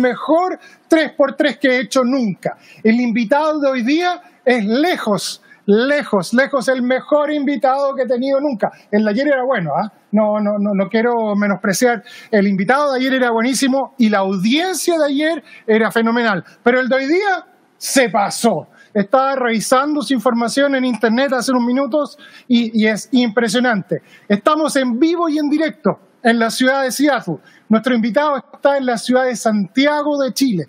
Mejor 3x3 que he hecho nunca. El invitado de hoy día es lejos, lejos, lejos el mejor invitado que he tenido nunca. El de ayer era bueno, ¿ah? no, no, quiero menospreciar. El invitado de ayer era buenísimo y la audiencia de ayer era fenomenal. Pero el de hoy día se pasó. Estaba revisando su información en internet hace unos minutos y, y es impresionante. Estamos en vivo y en directo en la ciudad de Seattle. Nuestro invitado está en la ciudad de Santiago de Chile.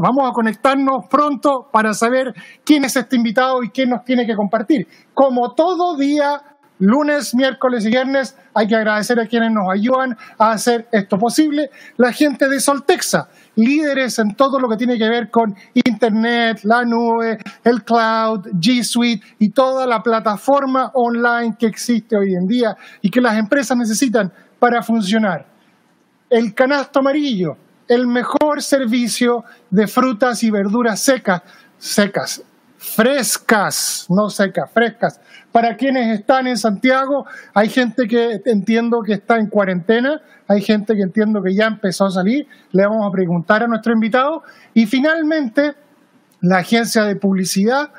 Vamos a conectarnos pronto para saber quién es este invitado y quién nos tiene que compartir. Como todo día, lunes, miércoles y viernes, hay que agradecer a quienes nos ayudan a hacer esto posible. La gente de Soltexa, líderes en todo lo que tiene que ver con Internet, la nube, el cloud, G Suite y toda la plataforma online que existe hoy en día y que las empresas necesitan para funcionar. El canasto amarillo, el mejor servicio de frutas y verduras secas, secas, frescas, no secas, frescas. Para quienes están en Santiago, hay gente que entiendo que está en cuarentena, hay gente que entiendo que ya empezó a salir, le vamos a preguntar a nuestro invitado. Y finalmente, la agencia de publicidad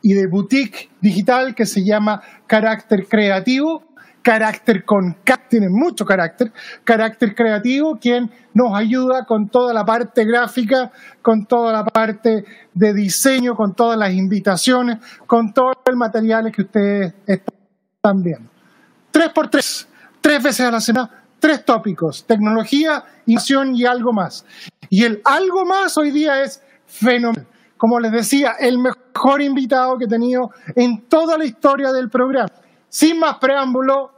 y de boutique digital que se llama Carácter Creativo, carácter con tiene mucho carácter, carácter creativo, quien nos ayuda con toda la parte gráfica, con toda la parte de diseño, con todas las invitaciones, con todo el material que ustedes están viendo. Tres por tres, tres veces a la semana, tres tópicos, tecnología, innovación y algo más. Y el algo más hoy día es fenomenal. Como les decía, el mejor invitado que he tenido en toda la historia del programa. Sin más preámbulo,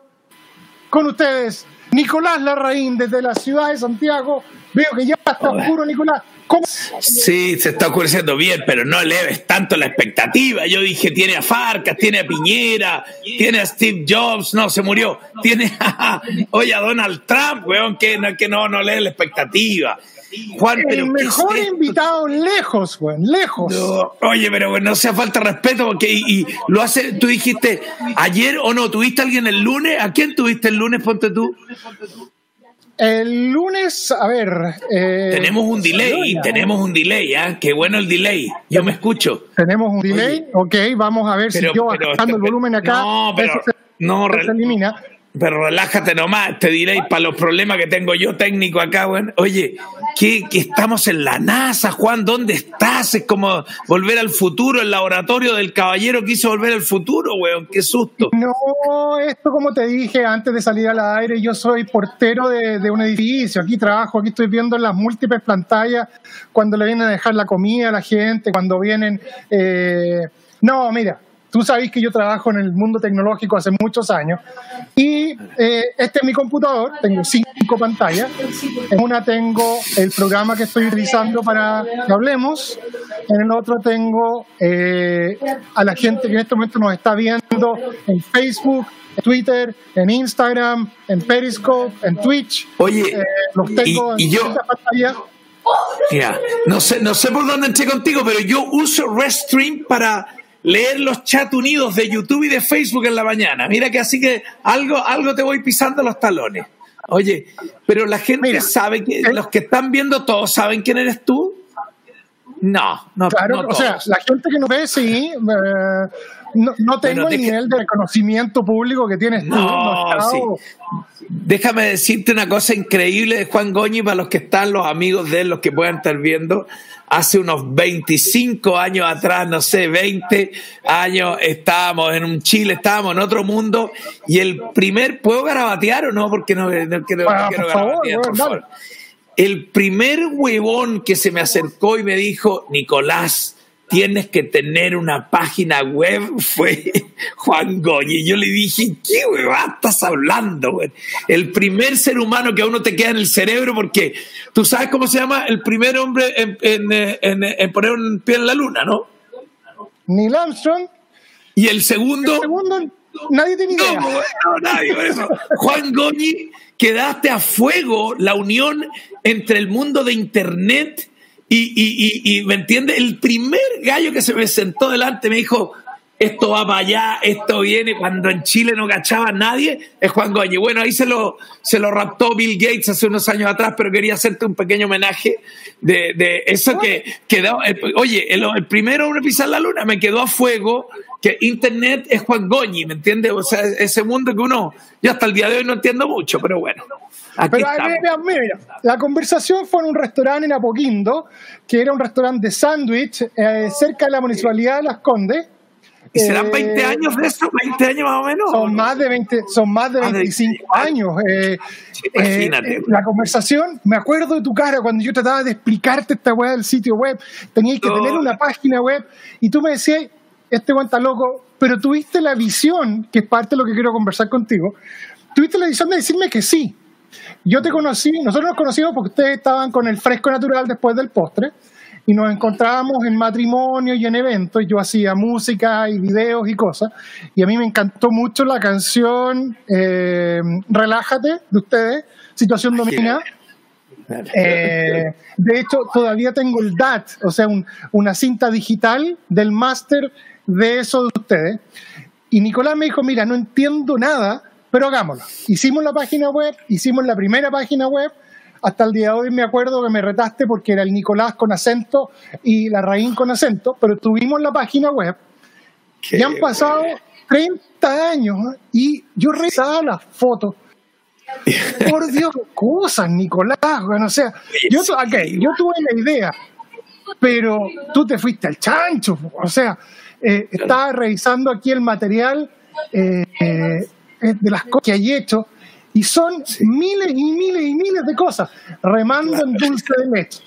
con ustedes, Nicolás Larraín, desde la ciudad de Santiago. Veo que ya está oscuro, Nicolás. ¿Cómo? Sí, se está oscureciendo bien, pero no leves tanto la expectativa. Yo dije, tiene a Farcas, tiene a Piñera, tiene a Steve Jobs, no, se murió. Tiene a, oye, a Donald Trump, weón, que, que no, no lee la expectativa. Juan, el mejor invitado lejos, güey, lejos. oye, pero no sea falta respeto porque y, lo hace, tú dijiste ayer o no, ¿tuviste a alguien el lunes? ¿A quién tuviste el lunes? Ponte tú. El lunes, a ver. Eh, tenemos un delay, tenemos un delay, ¿ah? Qué bueno el delay. Yo me escucho. Tenemos un delay, ok, vamos a ver si yo bajando el volumen acá. No, pero. no, se elimina. Pero relájate nomás, te diré, para los problemas que tengo yo técnico acá, weón. Oye, que, estamos en la NASA, Juan, ¿dónde estás? Es como volver al futuro, el laboratorio del caballero quiso volver al futuro, weón, qué susto. No, esto como te dije antes de salir al aire, yo soy portero de, un edificio, aquí trabajo, aquí estoy viendo las múltiples pantallas cuando le vienen a dejar la comida a la gente, cuando vienen... Eh, no, mira, Tú sabes que yo trabajo en el mundo tecnológico hace muchos años y eh, este es mi computador, tengo cinco pantallas. En una tengo el programa que estoy utilizando para que hablemos, en el otro tengo eh, a la gente que en este momento nos está viendo en Facebook, en Twitter, en Instagram, en Periscope, en Twitch. Oye, eh, los tengo y, en yo... Mira, no sé, no sé por dónde entré contigo, pero yo uso Restream para leer los chats unidos de YouTube y de Facebook en la mañana. Mira que así que algo, algo te voy pisando los talones. Oye, pero la gente sabe que los que están viendo todos saben quién eres tú. No, no, claro, o sea, la gente que nos ve, sí. Eh, no, tengo el nivel de reconocimiento público que tienes tú. No, Déjame decirte una cosa increíble de Juan Goñi para los que están, los amigos de él, los que puedan estar viendo hace unos 25 años atrás, no sé, 20 años, estábamos en un Chile, estábamos en otro mundo, y el primer, ¿puedo garabatear o no? Porque no, quiero, ah, garabatear, por El primer huevón que se me acercó y me dijo, Nicolás, tienes que tener una página web, fue Juan Goñi. Y yo le dije, ¿qué huevada estás hablando? El primer ser humano que a uno te queda en el cerebro, porque tú sabes cómo se llama el primer hombre en, poner un pie en la luna, ¿no? Neil Armstrong. Y el segundo... El segundo nadie tiene idea. No, nadie, por eso. Juan Goñi, quedaste a fuego la unión entre el mundo de Internet y, ¿me entiende? El primer gallo que se me sentó delante me dijo, esto va para allá, esto viene, cuando en Chile no cachaba a nadie, es Juan Goñi. Bueno, ahí se lo, se lo raptó Bill Gates hace unos años atrás, pero quería hacerte un pequeño homenaje de, eso que quedó. oye, el, primero en pisar la luna me quedó a fuego que Internet es Juan Goñi, ¿me entiendes? O sea, ese mundo que uno, yo hasta el día de hoy no entiendo mucho, pero bueno. Pero, mira, mira, la conversación fue en un restaurante en Apoquindo, que era un restaurante de sándwich eh, cerca de la municipalidad de Las Condes. ¿Y serán 20 eh, años de eso? ¿20 años más o menos? Son más de 20, son más de 25 años. Eh, imagínate. la conversación, me acuerdo de tu cara cuando yo trataba de explicarte esta web del sitio web. Tenías que tener una página web y tú me decías, este cuenta loco, pero tuviste la visión, que es parte de lo que quiero conversar contigo, tuviste la visión de decirme que sí, yo te conocí, nosotros nos conocimos porque ustedes estaban con el fresco natural después del postre y nos encontrábamos en matrimonios y en eventos. Yo hacía música y videos y cosas. Y a mí me encantó mucho la canción eh, Relájate de ustedes, Situación Dominada. Eh, de hecho, todavía tengo el DAT, o sea, una cinta digital del máster de eso de ustedes. Y Nicolás me dijo, mira, no entiendo nada, pero hagámoslo. Hicimos la página web, hicimos la primera página web. Hasta el día de hoy me acuerdo que me retaste porque era el Nicolás con acento y la Raín con acento, pero tuvimos la página web. y han pasado 30 años ¿eh? y yo revisaba las fotos. Por Dios, cosas, Nicolás. Bueno, o sea, yo, yo tuve la idea, pero tú te fuiste al chancho. O sea, eh, estaba revisando aquí el material. Eh, de las cosas que hay hecho, y son miles y miles y miles de cosas, remando en dulce de leche.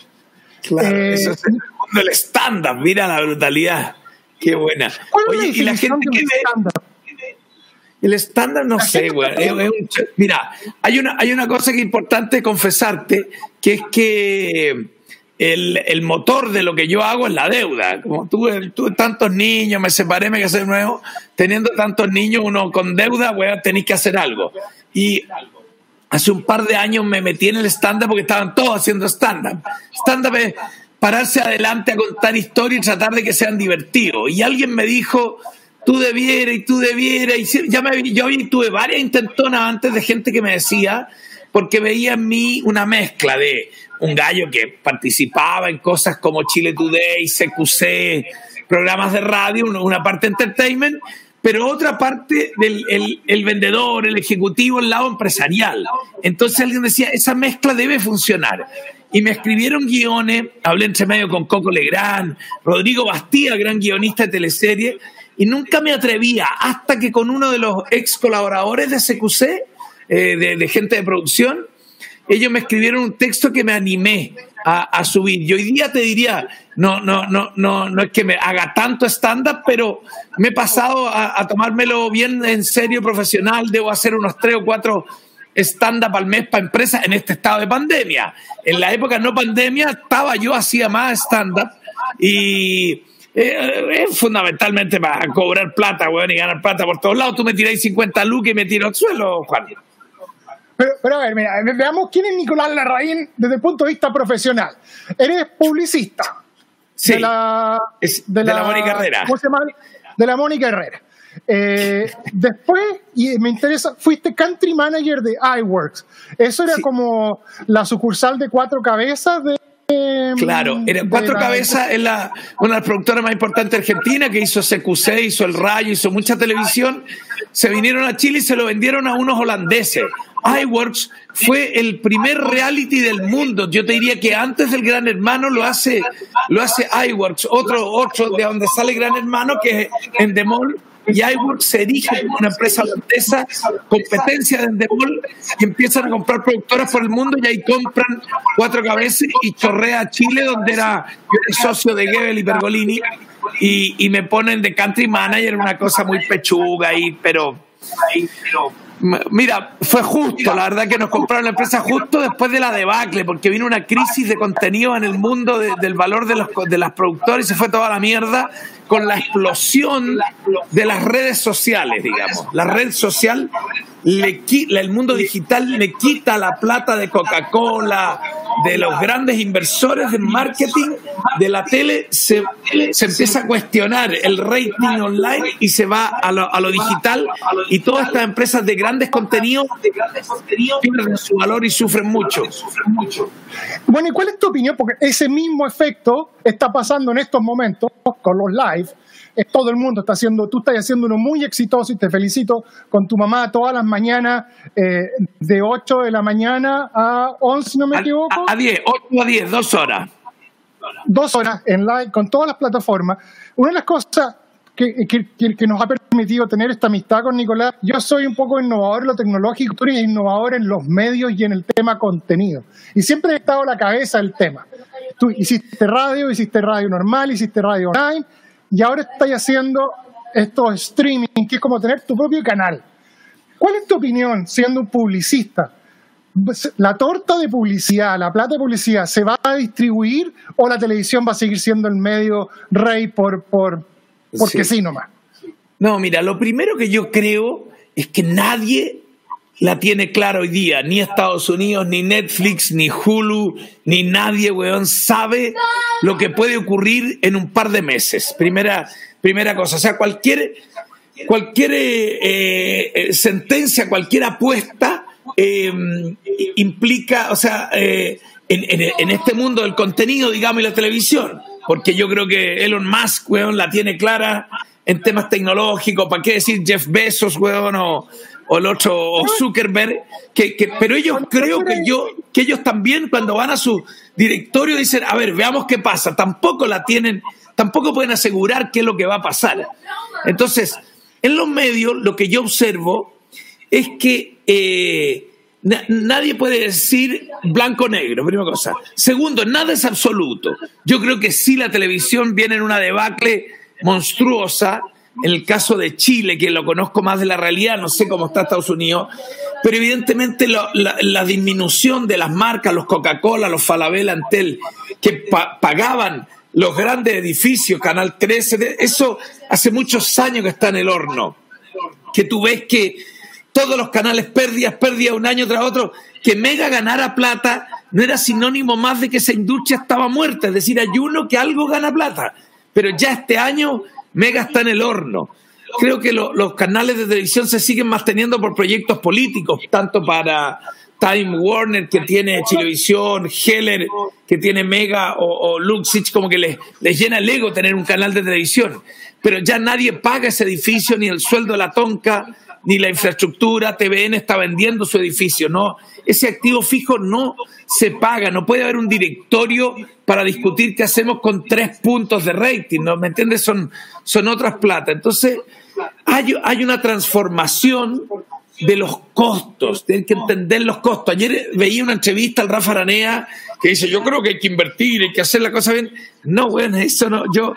Claro, eh, eso es el estándar, mira la brutalidad. Qué buena. Oye, y la gente que ve. El estándar no sé, güey. Mira, hay una, hay una cosa que es importante confesarte, que es que el, el, motor de lo que yo hago es la deuda. Como tuve, tuve tantos niños, me separé, me casé de nuevo, teniendo tantos niños, uno con deuda, a tenéis que hacer algo. Y hace un par de años me metí en el stand-up porque estaban todos haciendo stand-up. Stand-up es pararse adelante a contar historias y tratar de que sean divertidos. Y alguien me dijo, tú debieras y tú debieras. Y ya me, yo tuve varias intentonas antes de gente que me decía, porque veía en mí una mezcla de un gallo que participaba en cosas como Chile Today, CQC, programas de radio, una parte entertainment, pero otra parte del el, vendedor, el ejecutivo, el lado empresarial. Entonces alguien decía, esa mezcla debe funcionar. Y me escribieron guiones, hablé entre medio con Coco Legrand, Rodrigo Bastía, gran guionista de teleserie, y nunca me atrevía, hasta que con uno de los ex colaboradores de CQC, eh, de, de gente de producción, ellos me escribieron un texto que me animé a, subir. Y hoy día te diría, no, no, no, no, no es que me haga tanto stand-up, pero me he pasado a, tomármelo bien en serio, profesional. Debo hacer unos tres o cuatro stand-up al mes para empresas en este estado de pandemia. En la época no pandemia estaba yo, hacía más stand-up y eh, es fundamentalmente para cobrar plata, weón, y ganar plata por todos lados. Tú me tiráis 50 lucas y me tiro al suelo, Juan. Pero, a ver, mira, veamos quién es Nicolás Larraín desde el punto de vista profesional. Eres publicista. Sí, de la, de, la, Mónica Herrera. ¿Cómo se llama? De la Mónica Herrera. Eh, después, y me interesa, fuiste country manager de iWorks. Eso era como la sucursal de cuatro cabezas de Claro, era Cuatro Cabezas es la, una de las productoras más importantes de Argentina que hizo CQC, hizo El Rayo, hizo mucha televisión. Se vinieron a Chile y se lo vendieron a unos holandeses. iWorks fue el primer reality del mundo. Yo te diría que antes del Gran Hermano lo hace, lo hace iWorks, otro, otro de donde sale Gran Hermano, que es Endemol, y iWorks se erige como una empresa holandesa, competencia de Endemol, y empiezan a comprar productoras por el mundo y ahí compran cuatro cabezas y chorrea a Chile, donde era, yo era socio de Gebel y Pergolini, y, me ponen de country manager, una cosa muy pechuga ahí, pero, pero Mira, fue justo, la verdad que nos compraron la empresa justo después de la debacle, porque vino una crisis de contenido en el mundo del valor de los, de las productoras y se fue toda la mierda con la explosión de las redes sociales, digamos. La red social, le, el mundo digital le quita la plata de Coca-Cola, de los grandes inversores de marketing de la tele, se, se, empieza a cuestionar el rating online y se va a lo, a lo digital y todas estas empresas de grandes contenidos pierden su valor y sufren mucho. Bueno, ¿y cuál es tu opinión? Porque ese mismo efecto está pasando en estos momentos con los live. Es todo el mundo está haciendo, tú estás haciendo uno muy exitoso y te felicito con tu mamá todas las mañanas eh, de 8 de la mañana a 11, si no me equivoco. A, 10, 8 a 10, dos horas. Dos horas en live con todas las plataformas. Una de las cosas que, que, nos ha permitido tener esta amistad con Nicolás. Yo soy un poco innovador en lo tecnológico, tú eres innovador en los medios y en el tema contenido. Y siempre he estado a la cabeza del tema. Tú hiciste radio, hiciste radio normal, hiciste radio online, y ahora estás haciendo esto streaming, que es como tener tu propio canal. ¿Cuál es tu opinión, siendo un publicista? ¿La torta de publicidad, la plata de publicidad, se va a distribuir o la televisión va a seguir siendo el medio rey por, por, porque sí. nomás. No, mira, lo primero que yo creo es que nadie la tiene clara hoy día, ni Estados Unidos, ni Netflix, ni Hulu, ni nadie, weón, sabe lo que puede ocurrir en un par de meses. Primera, primera cosa, o sea, cualquier, cualquier eh, eh, sentencia, cualquier apuesta eh, implica, o sea, en, en, este mundo del contenido, digamos, y la televisión, porque yo creo que Elon Musk, weón, la tiene clara en temas tecnológicos, ¿para qué decir Jeff Bezos, weón, el otro, o Zuckerberg? Que, pero ellos creo que yo, que ellos también cuando van a su directorio dicen, a ver, veamos qué pasa, tampoco la tienen, tampoco pueden asegurar qué es lo que va a pasar. Entonces, en los medios lo que yo observo es que eh, nadie puede decir blanco-negro, primera cosa. Segundo, nada es absoluto. Yo creo que sí la televisión viene en una debacle monstruosa. El caso de Chile, que lo conozco más de la realidad, no sé cómo está Estados Unidos, pero evidentemente la, disminución de las marcas, los Coca-Cola, los Falabella, Antel, que pagaban los grandes edificios, Canal 13, eso hace muchos años que está en el horno. Que tú ves que todos los canales pérdidas, pérdidas un año tras otro, que Mega ganara plata no era sinónimo más de que esa industria estaba muerta, es decir, hay uno que algo gana plata, pero ya este año Mega está en el horno. Creo que los canales de televisión se siguen manteniendo por proyectos políticos, tanto para Time Warner, que tiene Televisión, Heller, que tiene Mega, o, o Luxich, como que les, les llena el ego tener un canal de televisión. Pero ya nadie paga ese edificio, ni el sueldo de la tonca, ni la infraestructura, TVN está vendiendo su edificio, no, ese activo fijo no se paga, no puede haber un directorio para discutir qué hacemos con tres puntos de rating, ¿no? ¿Me entiendes? Son, son otras plata. Entonces, hay, hay una transformación de los costos, tienen que entender los costos. Ayer veía una entrevista al Rafa Aranea que dice, yo creo que hay que invertir, hay que hacer la cosa bien. No, bueno, eso no, yo,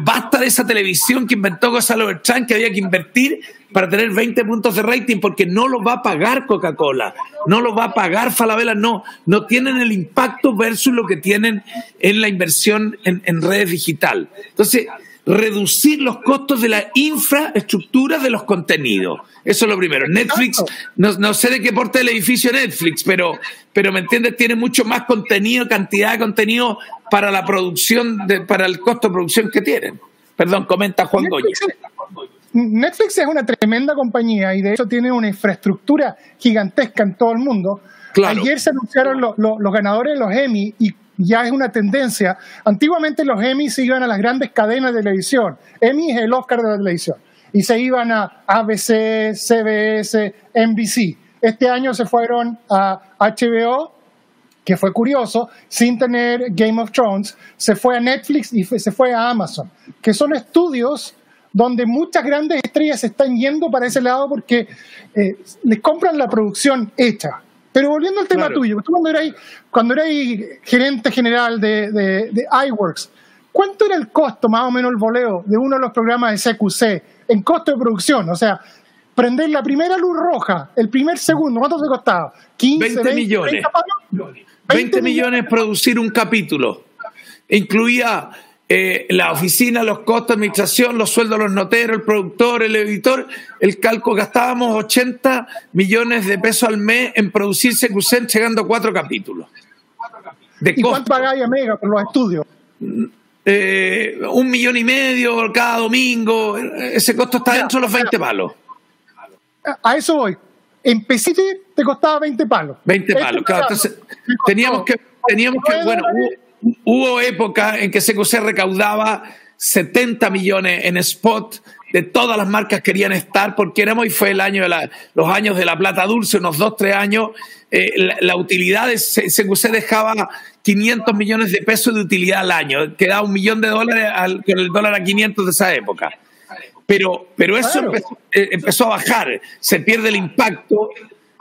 basta de esa televisión que inventó Gonzalo Bertrán que había que invertir para tener 20 puntos de rating porque no lo va a pagar Coca-Cola, no lo va a pagar Falabella, no, no tienen el impacto versus lo que tienen en la inversión en, en redes digital. Entonces, reducir los costos de la infraestructura de los contenidos. Eso es lo primero. Netflix, no, sé de qué porta el edificio Netflix, pero, pero me entiendes, tiene mucho más contenido, cantidad de contenido para la producción, de, para el costo de producción que tienen. Perdón, comenta Juan Netflix, Netflix es una tremenda compañía y de hecho tiene una infraestructura gigantesca en todo el mundo. Ayer se anunciaron los ganadores de los Emmy y ya es una tendencia. Antiguamente los Emmy se iban a las grandes cadenas de televisión. Emmy es el Oscar de la televisión. Y se iban a ABC, CBS, NBC. Este año se fueron a HBO, que fue curioso, sin tener Game of Thrones. Se fue a Netflix y se fue a Amazon, que son estudios donde muchas grandes estrellas se están yendo para ese lado porque eh, les compran la producción hecha. Pero volviendo al tema tuyo, tú cuando eras, cuando gerente general de, de, iWorks, ¿cuánto era el costo, más o menos, el voleo de uno de los programas de CQC en costo de producción? O sea, prender la primera luz roja, el primer segundo, ¿cuánto te costaba? 15, 20, millones. 20, millones producir un capítulo. Incluía eh, la oficina, los costos de administración, los sueldos de los noteros, el productor, el editor. El cálculo gastábamos 80 millones de pesos al mes en producir CQC llegando a cuatro capítulos. ¿Y cuánto pagáis a Mega por los estudios? Eh, un millón y medio cada domingo. Ese costo está dentro de los 20 palos. A eso voy. En PCT te costaba 20 palos. 20 palos, claro. Entonces, teníamos que, teníamos que, bueno, hubo, épocas en que CQC recaudaba 70 millones en spot de todas las marcas querían estar porque éramos y fue el año de la, los años de la plata dulce, unos 2, 3 años, eh, la, utilidad de CQC dejaba 500 millones de pesos de utilidad al año, quedaba un millón de dólares al, con el dólar a 500 de esa época. Pero, pero eso eh, empezó, a bajar, se pierde el impacto.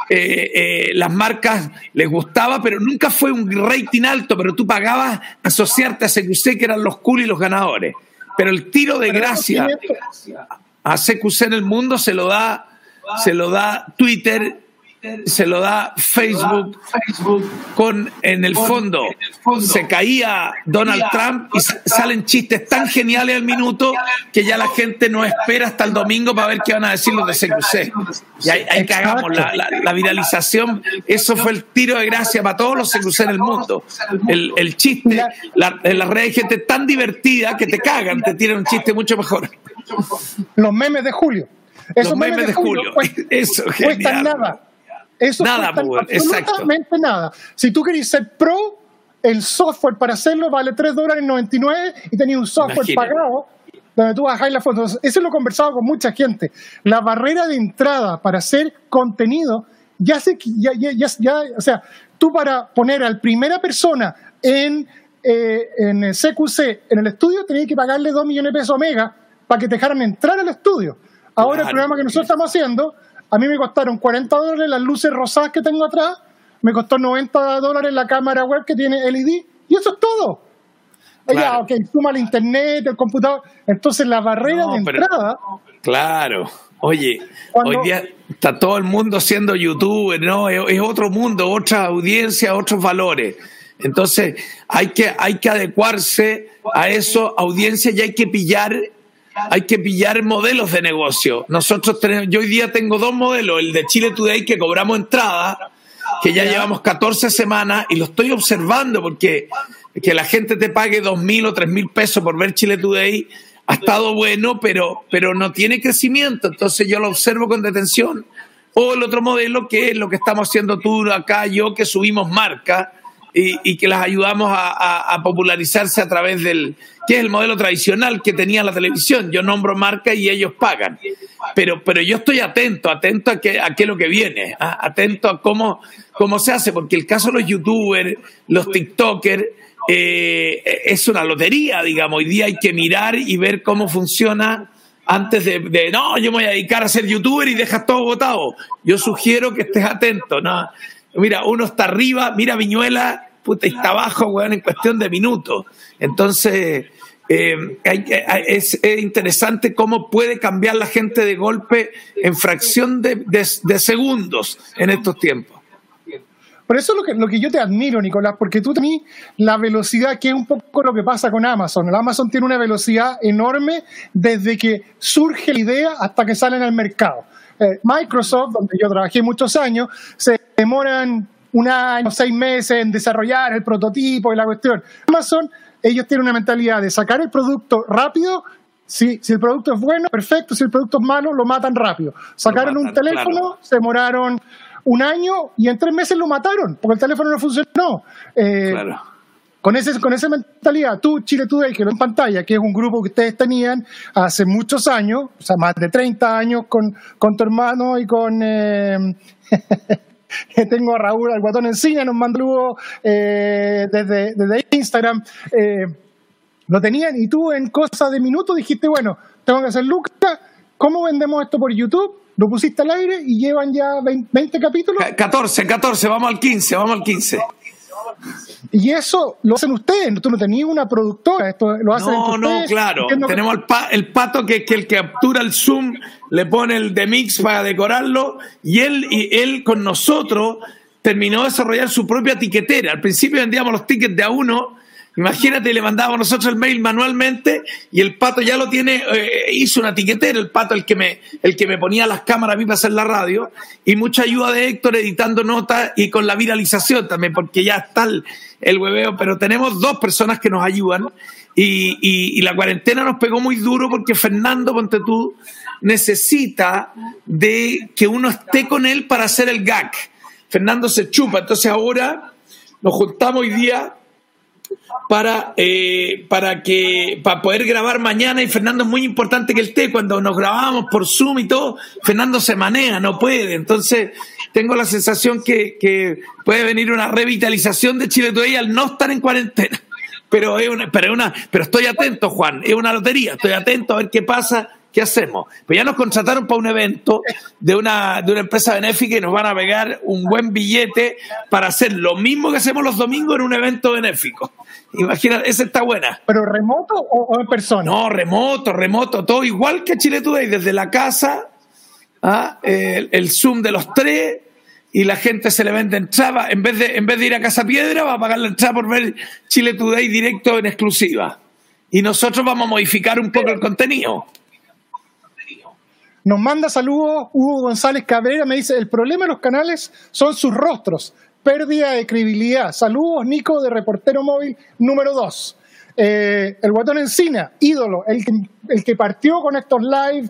Eh, eh, las marcas les gustaba, pero nunca fue un rating alto, pero tú pagabas asociarte a CQC, que eran los cool y los ganadores. Pero el tiro de gracia a CQC en el mundo se lo da, se lo da Twitter se lo da Facebook, con en el fondo se caía Donald Trump y salen chistes tan geniales al minuto que ya la gente no espera hasta el domingo para ver qué van a decir los de CQC. Y ahí, cagamos la, viralización. Eso fue el tiro de gracia para todos los CQC en el mundo. El, chiste, en las redes hay gente tan divertida que te cagan, te tiran un chiste mucho mejor. Los memes de Julio. Esos memes, de Julio. Eso, cuestan nada eso nada, absolutamente nada. Si tú querés ser pro, el software para hacerlo vale 3 dólares 99 y tenías un software pagado donde tú bajáis las fotos. Eso lo he conversado con mucha gente. La barrera de entrada para hacer contenido, ya sé ya, ya, ya, o sea, tú para poner a la primera persona en, eh, en CQC en el estudio tenías que pagarle 2 millones de pesos a Mega para que te dejaran entrar al estudio. Ahora el programa que nosotros estamos haciendo a mí me costaron 40 dólares las luces rosadas que tengo atrás, me costó 90 dólares la cámara web que tiene LED, y eso es todo. Ya, ok, suma el internet, el computador. Entonces la barrera de entrada. Claro. Oye, hoy día está todo el mundo siendo youtuber, ¿no? Es, otro mundo, otra audiencia, otros valores. Entonces hay que, hay que adecuarse a eso, audiencia, y hay que pillar hay que pillar modelos de negocio. Nosotros tenemos, yo hoy día tengo dos modelos, el de Chile Today que cobramos entrada, que ya llevamos 14 semanas y lo estoy observando porque que la gente te pague dos mil o tres mil pesos por ver Chile Today ha estado bueno, pero, pero no tiene crecimiento. Entonces yo lo observo con detención. O el otro modelo que es lo que estamos haciendo tú acá, yo, que subimos marca y, que las ayudamos a, popularizarse a través del, que es el modelo tradicional que tenía la televisión. Yo nombro marca y ellos pagan. Pero, pero yo estoy atento, atento a qué, a qué lo que viene, ¿ah? atento a cómo, cómo se hace, porque el caso de los youtubers, los tiktokers, eh, es una lotería, digamos. Hoy día hay que mirar y ver cómo funciona antes de, de, no, yo me voy a dedicar a ser youtuber y dejas todo votado. Yo sugiero que estés atento, ¿no? Mira, uno está arriba, mira Viñuela, puta, está abajo, weón, en cuestión de minutos. Entonces, eh, es, interesante cómo puede cambiar la gente de golpe en fracción de, segundos en estos tiempos. Por eso es lo que, lo que yo te admiro, Nicolás, porque tú tenés la velocidad, que es un poco lo que pasa con Amazon. El Amazon tiene una velocidad enorme desde que surge la idea hasta que sale en el mercado. Eh, Microsoft, donde yo trabajé muchos años, se demoran un año, seis meses en desarrollar el prototipo y la cuestión. Amazon, ellos tienen una mentalidad de sacar el producto rápido. Si, si el producto es bueno, perfecto. Si el producto es malo, lo matan rápido. Sacaron un teléfono, se demoraron un año y en tres meses lo mataron porque el teléfono no funcionó. Eh, claro con, ese, con esa mentalidad, tú, Chile Today, que lo en pantalla, que es un grupo que ustedes tenían hace muchos años, o sea, más de 30 años con, con tu hermano y con... Eh, tengo a Raúl, al guatón encina, nos mandó eh, desde, desde, Instagram. Eh, lo tenían y tú en cosa de minutos dijiste, bueno, tengo que hacer Lucas, ¿cómo vendemos esto por YouTube? Lo pusiste al aire y llevan ya 20, 20 capítulos. 14, 14, vamos al 15, vamos al 15. Y eso lo hacen ustedes, tú no tenías una productora, esto lo hacen No, no, claro. Tenemos el, pato que, que el que captura el Zoom, le pone el de mix para decorarlo y él, y él con nosotros terminó de desarrollar su propia tiquetera. Al principio vendíamos los tickets de a uno Imagínate, le mandábamos nosotros el mail manualmente y el pato ya lo tiene, eh, hizo una tiquetera, el pato el que me, el que me ponía las cámaras a mí para hacer la radio, y mucha ayuda de Héctor editando notas y con la viralización también, porque ya está el, el hueveo, pero tenemos dos personas que nos ayudan y, la cuarentena nos pegó muy duro porque Fernando, ponte tú, necesita de que uno esté con él para hacer el gag. Fernando se chupa, entonces ahora nos juntamos hoy día para, eh, para, que, para poder grabar mañana y Fernando es muy importante que él esté. Cuando nos grabamos por Zoom y todo, Fernando se maneja, no puede. Entonces, tengo la sensación que, que puede venir una revitalización de Chile Today al no estar en cuarentena. Pero, es una, pero, una, pero estoy atento, Juan, es una lotería, estoy atento a ver qué pasa ¿qué hacemos? Pues ya nos contrataron para un evento de una, de una empresa benéfica y nos van a pegar un buen billete para hacer lo mismo que hacemos los domingos en un evento benéfico. Imagina, esa está buena. ¿Pero remoto o, en persona? No, remoto, remoto, todo igual que Chile Today, desde la casa, ¿ah? el, Zoom de los tres, y la gente se le vende entrada, en vez de, en vez de ir a Casa Piedra, va a pagar la entrada por ver Chile Today directo en exclusiva. Y nosotros vamos a modificar un poco el contenido. Nos manda saludos Hugo González Cabrera, me dice, el problema de los canales son sus rostros, pérdida de credibilidad. Saludos, Nico, de Reportero Móvil número 2. Eh, el Guatón Encina, ídolo, el que, el que partió con estos live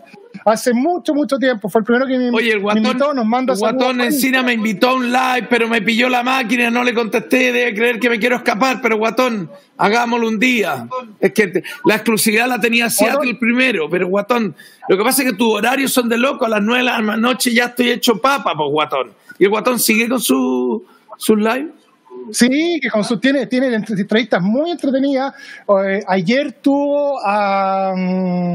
hace mucho, mucho tiempo. Fue el primero que me, Oye, el guatón, invitó, nos manda El Guatón Encina me invitó a un live, pero me pilló la máquina, no le contesté, debe creer que me quiero escapar, pero Guatón, hagámoslo un día. Es que la exclusividad la tenía Seattle el primero, pero Guatón, lo que pasa es que tus horarios son de loco, a las nueve de la noche ya estoy hecho papa, pues Guatón. ¿Y el Guatón sigue con su, su live? Sí, que con su, tiene, tiene entrevistas muy entretenidas. Eh, ayer tuvo a, mm,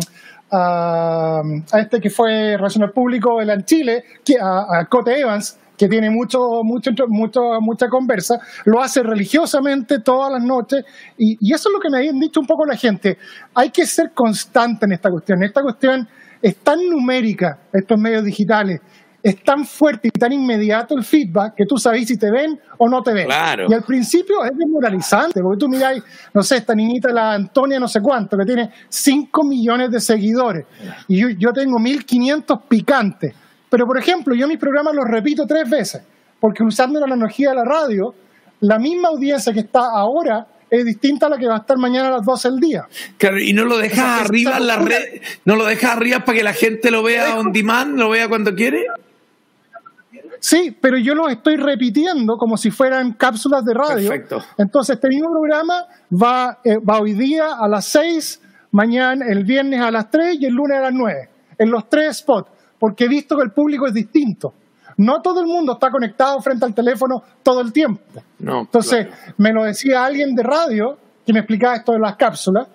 a, este que fue relacionado público en Chile, que, a, Cote Evans, que tiene mucho, mucho, mucho, mucha conversa, lo hace religiosamente todas las noches, y, eso es lo que me habían dicho un poco la gente. Hay que ser constante en esta cuestión. Esta cuestión es tan numérica, estos medios digitales, es tan fuerte y tan inmediato el feedback que tú sabes si te ven o no te ven. Y al principio es desmoralizante, porque tú miráis, no sé, esta niñita, la Antonia, no sé cuánto, que tiene 5 millones de seguidores, y yo, yo tengo 1500 picantes. Pero, por ejemplo, yo mis programas los repito tres veces, porque usando la analogía de la radio, la misma audiencia que está ahora es distinta a la que va a estar mañana a las 12 del día. Claro, y no lo dejas arriba en la red, no lo dejas arriba para que la gente lo vea on demand, lo vea cuando quiere. Sí, pero yo lo estoy repitiendo como si fueran cápsulas de radio. Perfecto. Entonces, este mismo programa va, eh, va hoy día a las 6, mañana, el viernes a las 3 y el lunes a las 9, en los tres spots, porque he visto que el público es distinto. No todo el mundo está conectado frente al teléfono todo el tiempo. No, Entonces, me lo decía alguien de radio que me explicaba esto de las cápsulas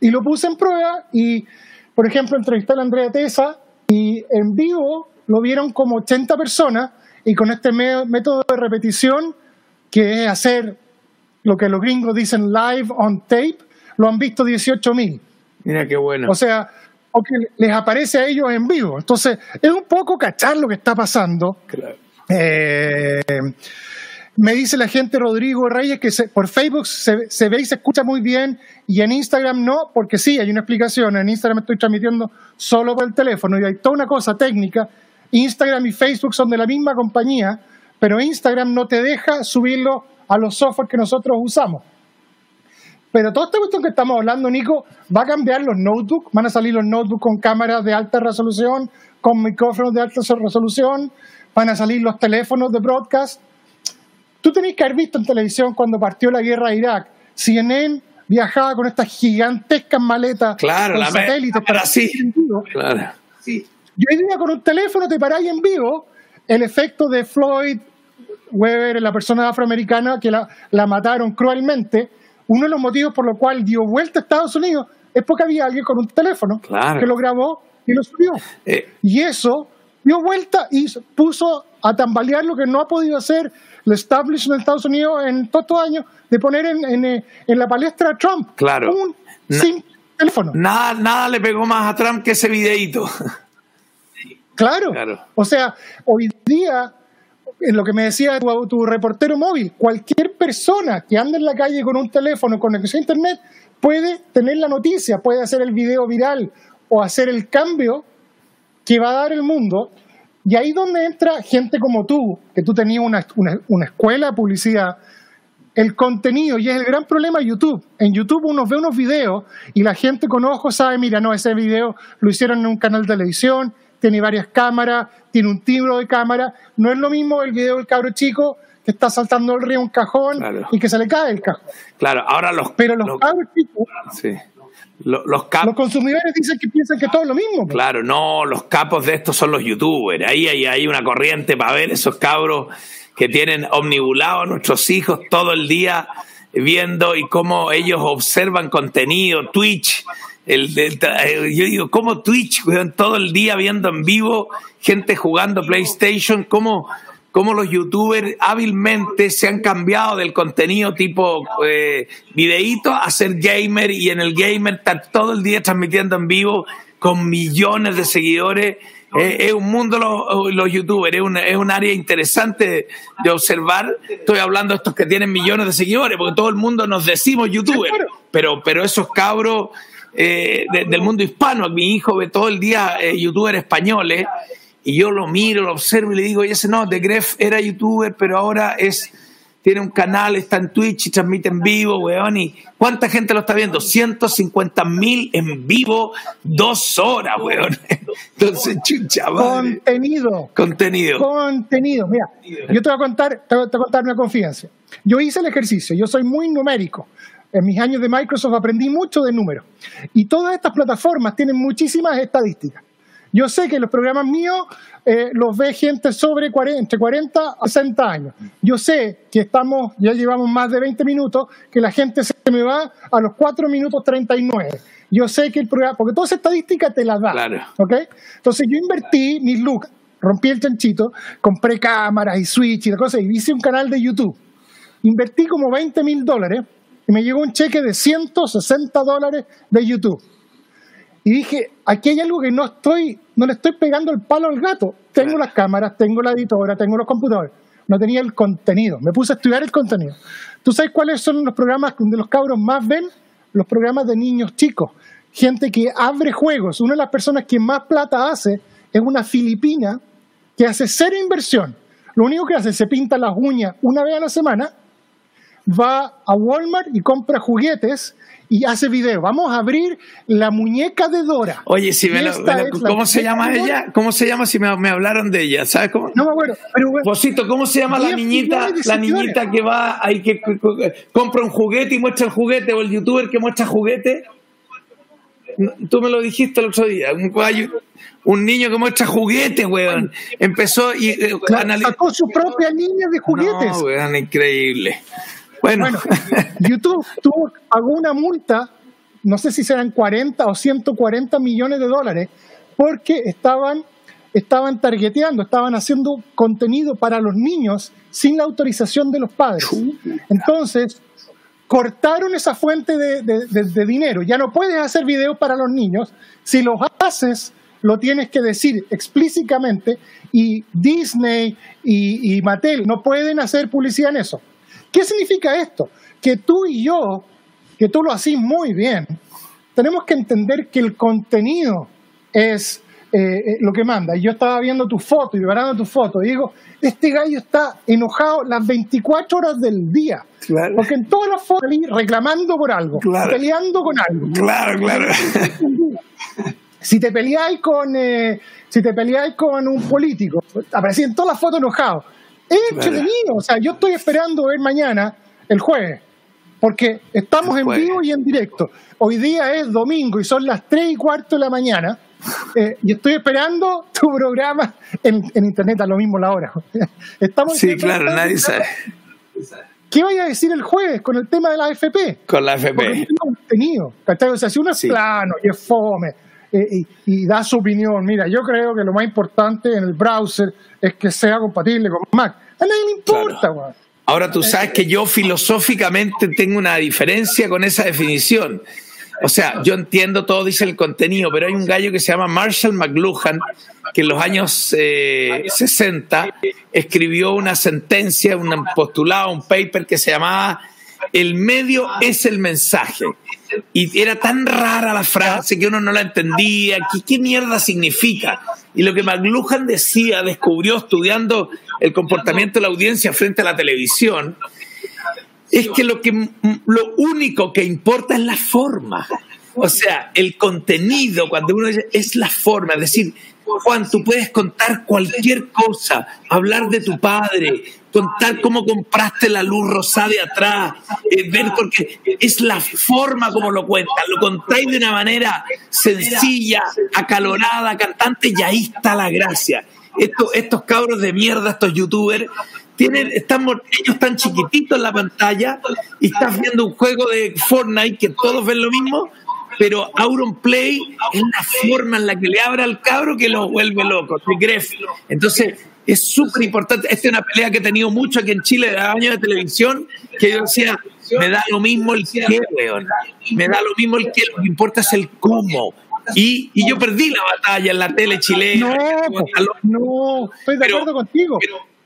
y lo puse en prueba y, por ejemplo, entrevisté a la Andrea Tesa y en vivo lo vieron como 80 personas y con este método de repetición, que es hacer lo que los gringos dicen live on tape, lo han visto 18 mil. Mira qué bueno. O sea, que les aparece a ellos en vivo. Entonces, es un poco cachar lo que está pasando. Claro. Eh, me dice la gente Rodrigo Reyes que por Facebook se, se, ve y se escucha muy bien y en Instagram no, porque sí, hay una explicación. En Instagram estoy transmitiendo solo por el teléfono y hay toda una cosa técnica Instagram y Facebook son de la misma compañía, pero Instagram no te deja subirlo a los softwares que nosotros usamos. Pero todo esta cuestión que estamos hablando, Nico, va a cambiar los notebooks, van a salir los notebooks con cámaras de alta resolución, con micrófonos de alta resolución, van a salir los teléfonos de broadcast. Tú tenés que haber visto en televisión cuando partió la guerra de Irak, CNN viajaba con estas gigantescas maletas claro, con satélites para sí, claro. Sí. Y hoy día con un teléfono te paráis en vivo el efecto de Floyd Weber, la persona afroamericana que la, la mataron cruelmente. Uno de los motivos por los cuales dio vuelta a Estados Unidos es porque había alguien con un teléfono que lo grabó y lo subió. Eh. Y eso dio vuelta y puso a tambalear lo que no ha podido hacer el establishment de Estados Unidos en todos estos años de poner en, en, eh, la palestra a Trump. Claro. sin teléfono. Nada, nada le pegó más a Trump que ese videíto. Claro. O sea, hoy día, en lo que me decía tu, reportero móvil, cualquier persona que ande en la calle con un teléfono con conexión a Internet puede tener la noticia, puede hacer el video viral o hacer el cambio que va a dar el mundo. Y ahí donde entra gente como tú, que tú tenías una, una escuela de publicidad, el contenido, y es el gran problema de YouTube. En YouTube uno ve unos videos y la gente con ojos sabe, mira, no, ese video lo hicieron en un canal de televisión, tiene varias cámaras, tiene un tiro de cámara. No es lo mismo el video del cabro chico que está saltando el río un cajón y que se le cae el cajón. Claro, ahora los... Pero los, cabros chicos... Sí. Los, los, consumidores dicen que piensan que todo es lo mismo. Pues. Claro, no, los capos de estos son los youtubers. Ahí hay, hay una corriente para ver esos cabros que tienen omnibulados a nuestros hijos todo el día viendo y cómo ellos observan contenido, Twitch, el, yo digo, ¿cómo Twitch, todo el día viendo en vivo gente jugando PlayStation? ¿Cómo, cómo los youtubers hábilmente se han cambiado del contenido tipo eh, videíto a ser gamer y en el gamer estar todo el día transmitiendo en vivo con millones de seguidores? Es un mundo los, youtubers, es un, es un área interesante de, observar. Estoy hablando de estos que tienen millones de seguidores, porque todo el mundo nos decimos youtubers, pero, pero esos cabros eh, del mundo hispano. Mi hijo ve todo el día eh, youtubers españoles y yo lo miro, lo observo y le digo, y ese no, de Gref era youtuber, pero ahora es tiene un canal, está en Twitch y transmite en vivo, weón. ¿Y cuánta gente lo está viendo? 150 mil en vivo, dos horas, weón. Entonces, chucha, Contenido. Contenido. Contenido. Mira, yo te voy a contar, te voy a contar una confianza. Yo hice el ejercicio, yo soy muy numérico en mis años de Microsoft aprendí mucho de números. Y todas estas plataformas tienen muchísimas estadísticas. Yo sé que los programas míos eh, los ve gente sobre 40, entre 40 a 60 años. Yo sé que estamos, ya llevamos más de 20 minutos, que la gente se me va a los 4 minutos 39. Yo sé que el programa, porque toda esa estadística te la da. Claro. Entonces yo invertí mis looks, rompí el chanchito, compré cámaras y switch y cosas, y hice un canal de YouTube. Invertí como 20 mil dólares y me llegó un cheque de 160 dólares de YouTube. Y dije, aquí hay algo que no estoy, no le estoy pegando el palo al gato. Tengo las cámaras, tengo la editora, tengo los computadores. No tenía el contenido. Me puse a estudiar el contenido. ¿Tú sabes cuáles son los programas donde los cabros más ven? Los programas de niños chicos. Gente que abre juegos. Una de las personas que más plata hace es una filipina que hace cero inversión. Lo único que hace es se pinta las uñas una vez a la semana va a Walmart y compra juguetes y hace video. Vamos a abrir la muñeca de Dora. Oye, si me ¿cómo se llama ella? ¿Cómo se llama si me, hablaron de ella? ¿Sabes cómo? No me acuerdo. Pero, ¿cómo se llama la niñita, la niñita que va ahí que, compra un juguete y muestra el juguete o el youtuber que muestra juguete? Tú me lo dijiste el otro día. Un, un niño que muestra juguetes, weón. Empezó y eh, sacó su propia línea de juguetes. No, weón, increíble. Bueno, YouTube tuvo, pagó una multa, no sé si serán 40 o 140 millones de dólares, porque estaban, estaban targeteando, estaban haciendo contenido para los niños sin la autorización de los padres. Entonces, cortaron esa fuente de, dinero. Ya no puedes hacer videos para los niños. Si los haces, lo tienes que decir explícitamente y Disney y Mattel no pueden hacer publicidad en eso. ¿Qué significa esto? Que tú y yo, que tú lo haces muy bien, tenemos que entender que el contenido es eh, eh, lo que manda. Y yo estaba viendo tu foto y preparando tu foto y digo, este gallo está enojado las 24 horas del día. Porque en todas las fotos reclamando por algo, peleando con algo. Claro, claro. Si te peleáis con, eh, si te peleáis con un político, aparecía en todas las fotos enojado. Es entretenido. O sea, yo estoy esperando ver mañana, el jueves, porque estamos en vivo y en directo. Hoy día es domingo y son las 3 y cuarto de la mañana. Eh, y estoy esperando tu programa en, internet a lo mismo la hora. Estamos sí, claro, nadie sabe. ¿Qué vaya a decir el jueves con el tema de la AFP? Con la AFP. Porque contenido. O sea, si uno es plano y es fome eh, y, da su opinión. Mira, yo creo que lo más importante en el browser es que sea compatible con Mac. A nadie le importa, weón. Ahora tú sabes que yo filosóficamente tengo una diferencia con esa definición. O sea, yo entiendo todo, dice el contenido, pero hay un gallo que se llama Marshall McLuhan, que en los años 60 eh, escribió una sentencia, un postulado, un paper que se llamaba El medio es el mensaje. Y era tan rara la frase que uno no la entendía. ¿Qué, qué mierda significa? Y lo que McLuhan decía, descubrió estudiando el comportamiento de la audiencia frente a la televisión, es que lo, que lo único que importa es la forma. O sea, el contenido, cuando uno es la forma, es decir, Juan, tú puedes contar cualquier cosa, hablar de tu padre, contar cómo compraste la luz rosada de atrás, eh, ver porque es la forma como lo cuentas, lo contáis de una manera sencilla, acalorada, cantante, y ahí está la gracia. Estos, estos cabros de mierda, estos youtubers, tienen, están, ellos están chiquititos en la pantalla y estás viendo un juego de Fortnite que todos ven lo mismo, pero Auron Play es la forma en la que le abre al cabro que lo vuelve loco, Entonces, es súper importante. Esta es una pelea que he tenido mucho aquí en Chile de años de televisión, que yo decía, me da lo mismo el qué, weón. Me da lo mismo el qué, lo que importa es el cómo. Y, y yo perdí la batalla en la tele chilena. No, no estoy de acuerdo contigo.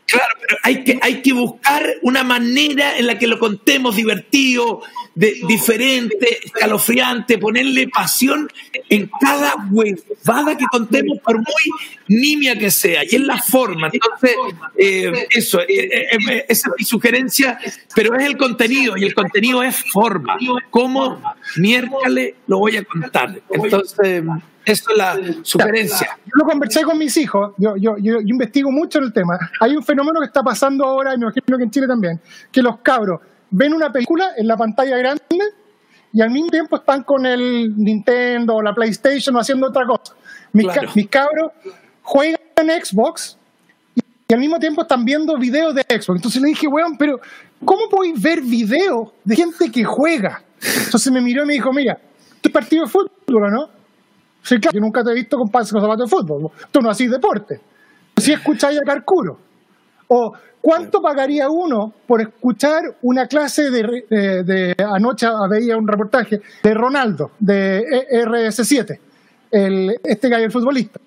Claro, pero hay que, hay que buscar una manera en la que lo contemos divertido, de, diferente, escalofriante, ponerle pasión en cada huevada que contemos, por muy nimia que sea, y en la forma. Entonces, eh, eso, eh, eh, esa es mi sugerencia, pero es el contenido, y el contenido es forma. ¿Cómo miércoles lo voy a contar? Entonces. Esa es la sugerencia. Yo lo conversé con mis hijos, yo, yo, yo, investigo mucho en el tema. Hay un fenómeno que está pasando ahora, y me imagino que en Chile también, que los cabros ven una película en la pantalla grande y al mismo tiempo están con el Nintendo o la PlayStation o haciendo otra cosa. Mis, mis cabros juegan en Xbox y al mismo tiempo están viendo videos de Xbox. Entonces le dije, weón, pero ¿cómo podéis ver videos de gente que juega? Entonces me miró y me dijo, mira, tu partido de fútbol, ¿no? Sí, claro, yo nunca te he visto con, con zapatos de fútbol. Tú no haces deporte. Si escucháis a Carcuro. O ¿cuánto pagaría uno por escuchar una clase de, de, anoche veía un reportaje de Ronaldo, de e RS7, el, este gallo el futbolista?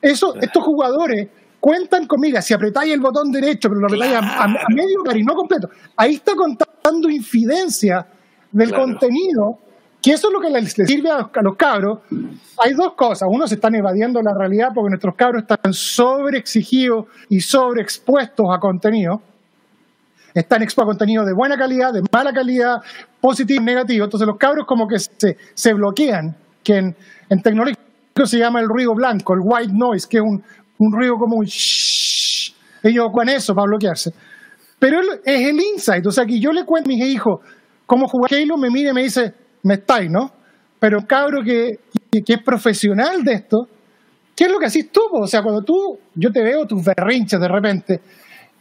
Eso, estos jugadores cuentan con, mira, si apretáis el botón derecho, pero lo apretáis a, medio cari, no completo, ahí está contando infidencia del contenido que eso es lo que les, sirve a, los cabros. Hay dos cosas. Uno, se están evadiendo la realidad porque nuestros cabros están sobreexigidos y sobreexpuestos a contenido. Están expuestos a contenido de buena calidad, de mala calidad, positivo y negativo. Entonces los cabros como que se, se bloquean, que en, en tecnología se llama el ruido blanco, el white noise, que es un, un ruido como un shhh. Ellos con eso para bloquearse. Pero es el insight. O sea, que yo le cuento a mis hijos cómo jugar Halo, me mira y me dice, me estáis, ¿no? Pero cabro que, que, es profesional de esto, ¿qué es lo que haces tú? O sea, cuando tú, yo te veo tus berrinches de repente,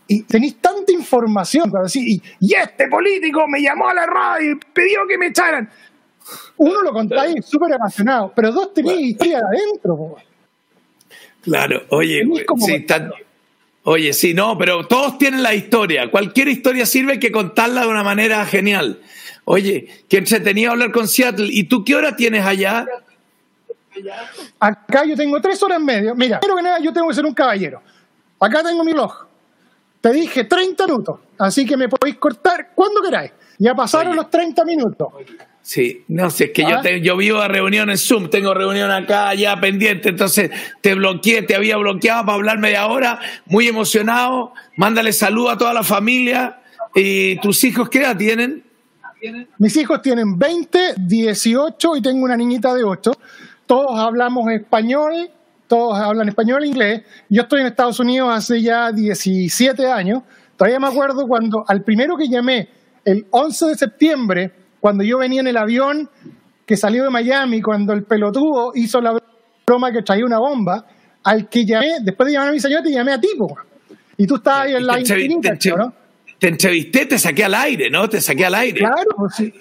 y tenéis tanta información, y, y este político me llamó a la radio y pidió que me echaran. Uno lo contáis súper apasionado, pero dos tenéis historia adentro. Claro, oye, sí, oye, sí, no, pero todos tienen la historia. Cualquier historia sirve que contarla de una manera genial. Oye, que entretenido hablar con Seattle. ¿Y tú qué hora tienes allá? Acá yo tengo tres horas y media. Mira, primero que nada, yo tengo que ser un caballero. Acá tengo mi reloj. Te dije 30 minutos, así que me podéis cortar cuando queráis. Ya pasaron los 30 minutos. Sí, no sé, es que yo, ¿Ah? te, yo vivo a reunión en Zoom, tengo reunión acá ya pendiente, entonces te bloqueé, te había bloqueado para hablarme de ahora, muy emocionado, mándale salud a toda la familia. ¿Y tus hijos qué edad tienen? Mis hijos tienen 20, 18 y tengo una niñita de 8. Todos hablamos español, todos hablan español e inglés. Yo estoy en Estados Unidos hace ya 17 años. Todavía me acuerdo cuando al primero que llamé, el 11 de septiembre, cuando yo venía en el avión que salió de Miami, cuando el pelotudo hizo la broma que traía una bomba, al que llamé, después de llamar a mi señor, te llamé a ti, Y tú estabas ahí en la infinita, ¿no? Te entrevisté, te saqué al aire, ¿no? Te saqué al aire. Claro, pues,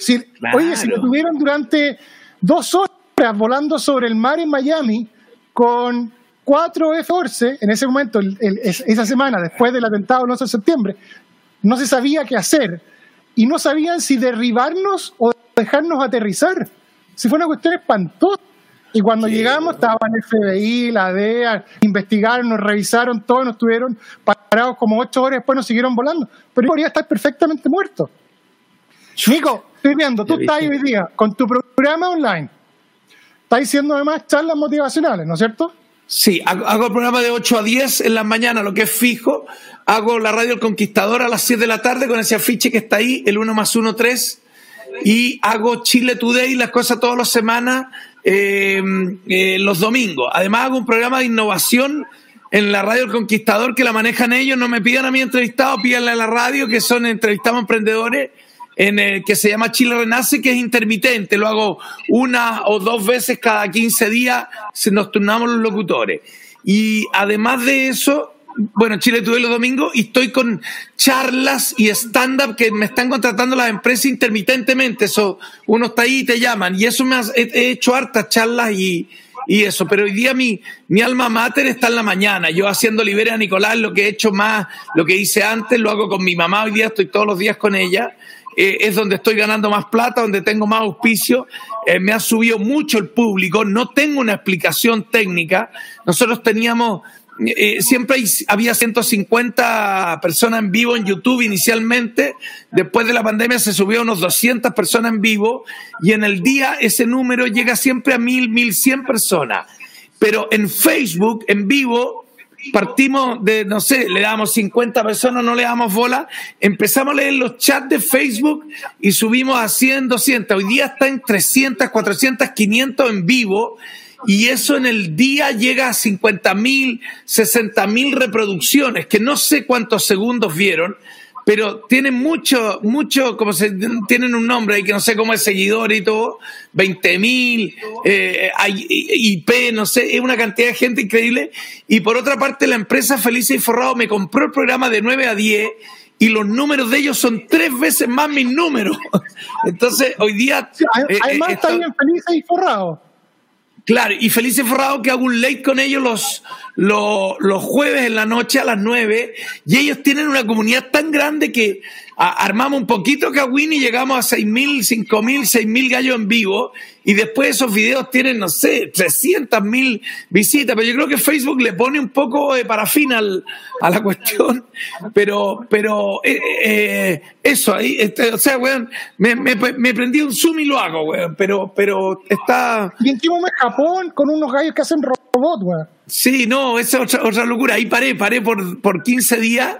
oye, si lo tuvieron durante dos horas volando sobre el mar en Miami con cuatro F-14, en ese momento, esa semana, después del atentado del 11 de septiembre, no se sabía qué hacer y no sabían si derribarnos o dejarnos aterrizar. Si fue una cuestión espantosa. Y cuando llegamos estaban el FBI, la DEA, investigaron, nos revisaron todo, nos tuvieron parados como ocho horas, después nos siguieron volando. Pero yo podría estar perfectamente muerto. Nico, estoy viendo, tú estás hoy día con tu programa online. Estás haciendo además charlas motivacionales, ¿no es cierto? Sí, hago, el programa de 8 a 10 en la mañana, lo que es fijo. Hago la radio El Conquistador a las 7 de la tarde con ese afiche que está ahí, el 1 más 1, 3. Y hago Chile Today, las cosas todas las semanas, eh, eh, los domingos. Además hago un programa de innovación en la radio El Conquistador que la manejan ellos. No me pidan a mí entrevistado, pídanle a la radio que son entrevistados emprendedores en el que se llama Chile Renace, que es intermitente. Lo hago una o dos veces cada 15 días, nos turnamos los locutores. Y además de eso, bueno, Chile tuve los domingos y estoy con charlas y stand-up que me están contratando las empresas intermitentemente. Eso, uno está ahí y te llaman. Y eso me ha, he, hecho hartas charlas y, y eso. Pero hoy día mi, mi alma mater está en la mañana. Yo haciendo Libera a Nicolás, lo que he hecho más, lo que hice antes, lo hago con mi mamá. Hoy día estoy todos los días con ella. Eh, es donde estoy ganando más plata, donde tengo más auspicio, eh, me ha subido mucho el público, no tengo una explicación técnica. Nosotros teníamos, eh, siempre había 150 personas en vivo en YouTube inicialmente, después de la pandemia se subió a unos 200 personas en vivo y en el día ese número llega siempre a 1000, 1100 personas. Pero en Facebook, en vivo, partimos de, no sé, le damos 50 personas, no le damos bola, empezamos a leer los chats de Facebook y subimos a 100, 200. Hoy día está en 300, 400, 500 en vivo y eso en el día llega a 50 mil, 60 mil reproducciones, que no sé cuántos segundos vieron, pero tienen mucho, mucho, como se, tienen un nombre ahí que no sé cómo es seguidor y todo, 20 mil, eh, IP, no sé, es una cantidad de gente increíble. Y por otra parte, la empresa Felice y Forrado me compró el programa de 9 a 10 y los números de ellos son tres veces más mis números. Entonces, hoy día... Eh, además, eh, está bien Felice y Forrado. Claro, y Felice Forrado que hago un late con ellos los, los, los, jueves en la noche a las nueve, y ellos tienen una comunidad tan grande que armamos un poquito Kawin y llegamos a seis mil, cinco mil, seis mil gallos en vivo, y después esos videos tienen, no sé, 300 mil visitas, pero yo creo que Facebook le pone un poco de parafina a la cuestión, pero, pero eh, eh, eso, ahí, este, o sea, weón, me, me, me, prendí un Zoom y lo hago, weón, pero, pero está... Y en Japón con unos gallos que hacen robot, weón. Sí, no, esa es otra, otra locura, ahí paré, paré por, por 15 días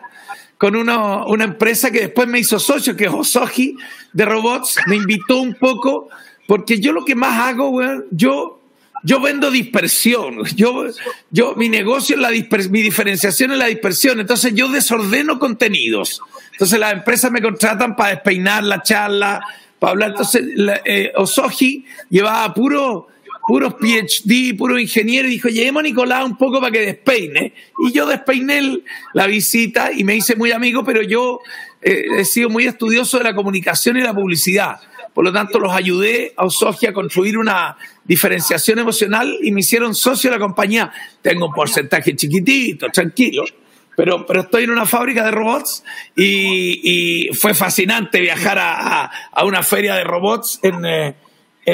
con una empresa que después me hizo socio, que es Osoji de robots, me invitó un poco, porque yo lo que más hago, yo, yo vendo dispersión, yo, yo, mi negocio es la mi diferenciación es la dispersión, entonces yo desordeno contenidos. Entonces las empresas me contratan para despeinar la charla, para hablar. Entonces eh, Osoji llevaba puro puros PhD, puro ingeniero, y dijo, llevemos a Nicolás un poco para que despeine. Y yo despeiné la visita y me hice muy amigo, pero yo eh, he sido muy estudioso de la comunicación y la publicidad. Por lo tanto, los ayudé a Osogia a construir una diferenciación emocional y me hicieron socio de la compañía. Tengo un porcentaje chiquitito, tranquilo, pero, pero estoy en una fábrica de robots y, fue fascinante viajar a, a, una feria de robots en... Eh,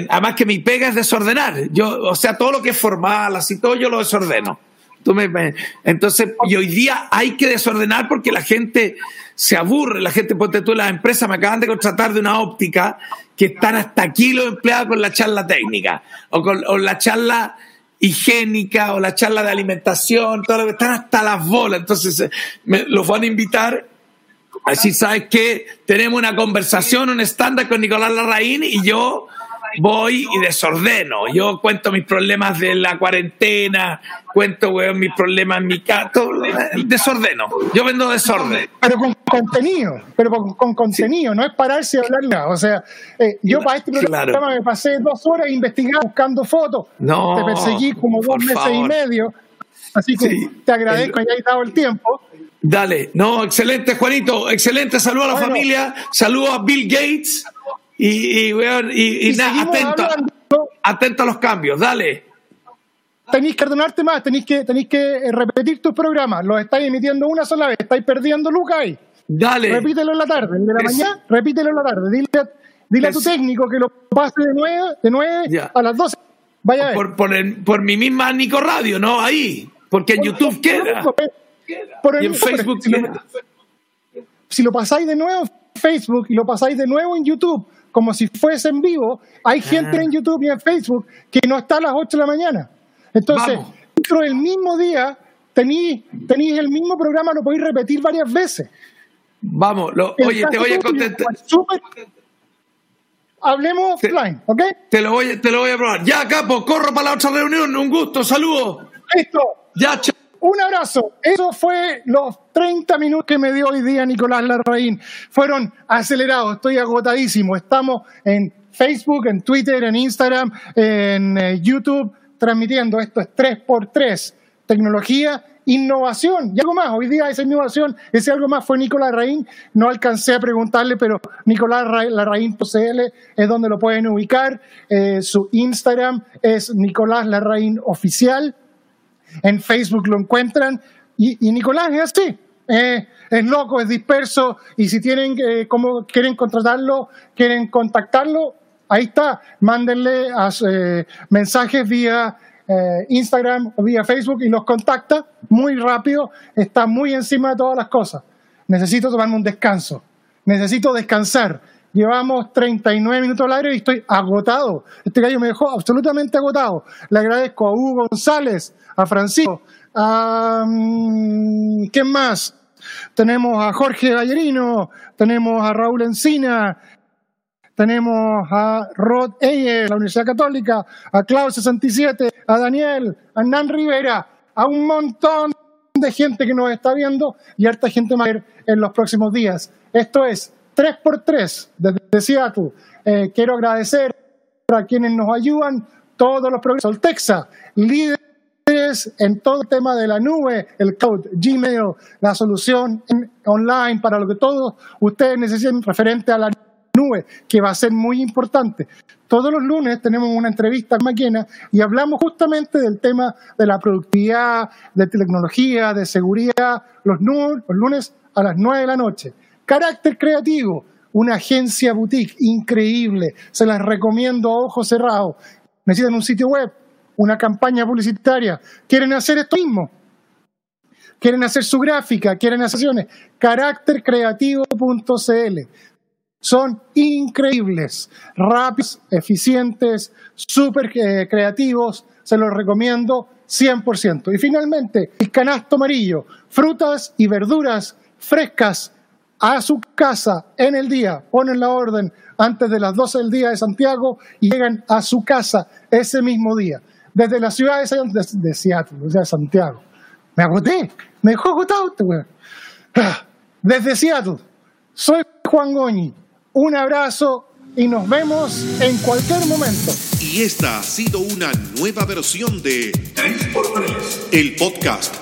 además que mi pega es desordenar. Yo, o sea, todo lo que es formal, así todo, yo lo desordeno. Tú me, entonces, y hoy día hay que desordenar porque la gente se aburre, la gente, ponte tú, las empresas me acaban de contratar de una óptica que están hasta aquí los empleados con la charla técnica, o con la charla higiénica, o la charla de alimentación, todo lo que están hasta las bolas. Entonces, me, los van a invitar Así sabes que tenemos una conversación, un estándar con Nicolás Larraín y yo voy y desordeno. Yo cuento mis problemas de la cuarentena, cuento, weón, mis problemas en mi casa, desordeno. Yo vendo desorden. Pero con contenido, pero con, contenido, no es pararse a hablar nada. O sea, eh, yo para este programa me pasé dos horas investigando, buscando fotos. No, te perseguí como dos meses y medio. Así que te agradezco que hayas dado el tiempo. Dale, no, excelente, Juanito, excelente. Saludo a la familia, saludo a Bill Gates. Y, y, y, nada, atento, atento a los cambios, dale. tenéis que ordenarte más, tenéis que, tenéis que eh, repetir tus programas. Los estáis emitiendo una sola vez, estáis perdiendo lucas ahí. Dale. Repítelo en la tarde, de la mañana, repítelo en la tarde. Dile, dile a tu técnico que lo pase de 9, de 9 a las 12. Vaya a ver. Por, por, mi misma Nico Radio, ¿no? Ahí. Porque en YouTube queda. y en Facebook queda. Si lo pasáis de nuevo en Facebook y lo pasáis de nuevo en YouTube, como si fuese en vivo, hay gente ah. en YouTube y en Facebook que no está a las 8 de la mañana. Entonces, dentro del mismo día, tenéis, el mismo programa, lo podéis repetir varias veces. Vamos, oye, te voy a contestar. Hablemos offline, ¿ok? Te lo, voy, te lo voy a probar. Ya, capo, corro para la otra reunión. Un gusto, saludos. Listo. Ya, chao. Un abrazo. Eso fue los 30 minutos que me dio hoy día Nicolás Larraín. Fueron acelerados. Estoy agotadísimo. Estamos en Facebook, en Twitter, en Instagram, en eh, YouTube, transmitiendo. Esto es 3x3. Tecnología, innovación y algo más. Hoy día esa innovación, ese algo más fue Nicolás Larraín. No alcancé a preguntarle, pero Nicolás Larraín.cl es donde lo pueden ubicar. Eh, su Instagram es Nicolás Larraín Oficial en Facebook lo encuentran. Y, Nicolás es así, es loco, es disperso, y si tienen, eh, como quieren contratarlo, quieren contactarlo, ahí está, mándenle eh, mensajes vía eh, Instagram o vía Facebook y los contacta muy rápido, está muy encima de todas las cosas. Necesito tomarme un descanso, necesito descansar. Llevamos 39 minutos al aire y estoy agotado. Este gallo me dejó absolutamente agotado. Le agradezco a Hugo González, a Francisco, a... ¿Quién más? Tenemos a Jorge Gallerino, tenemos a Raúl Encina, tenemos a Rod Eyer, la Universidad Católica, a Claudio 67, a Daniel, a Hernán Rivera, a un montón de gente que nos está viendo y harta gente más en los próximos días. Esto es 3x3 desde Seattle. Eh, quiero agradecer a quienes nos ayudan, todos los progresos. Texas, líder en todo el tema de la nube, el cloud, Gmail, la solución online para lo que todos ustedes necesiten referente a la nube, que va a ser muy importante. Todos los lunes tenemos una entrevista con Maquena y hablamos justamente del tema de la productividad, de tecnología, de seguridad, los, los lunes a las 9 de la noche. Carácter creativo, una agencia boutique increíble, se las recomiendo a ojos cerrados. Necesitan un sitio web, una campaña publicitaria, quieren hacer esto mismo. Quieren hacer su gráfica, quieren hacer acciones. Caractercreativo.cl. Son increíbles, rápidos, eficientes, súper eh, creativos. Se los recomiendo 100%. Y finalmente, el canasto amarillo. Frutas y verduras frescas a su casa en el día. Ponen la orden antes de las 12 del día de Santiago y llegan a su casa ese mismo día desde la ciudad de, de, Seattle, o sea, Santiago. Me agoté, me dejó agotado este weón. Ah, desde Seattle, soy Juan Goñi. Un abrazo y nos vemos en cualquier momento. Y esta ha sido una nueva versión de 3x3, el podcast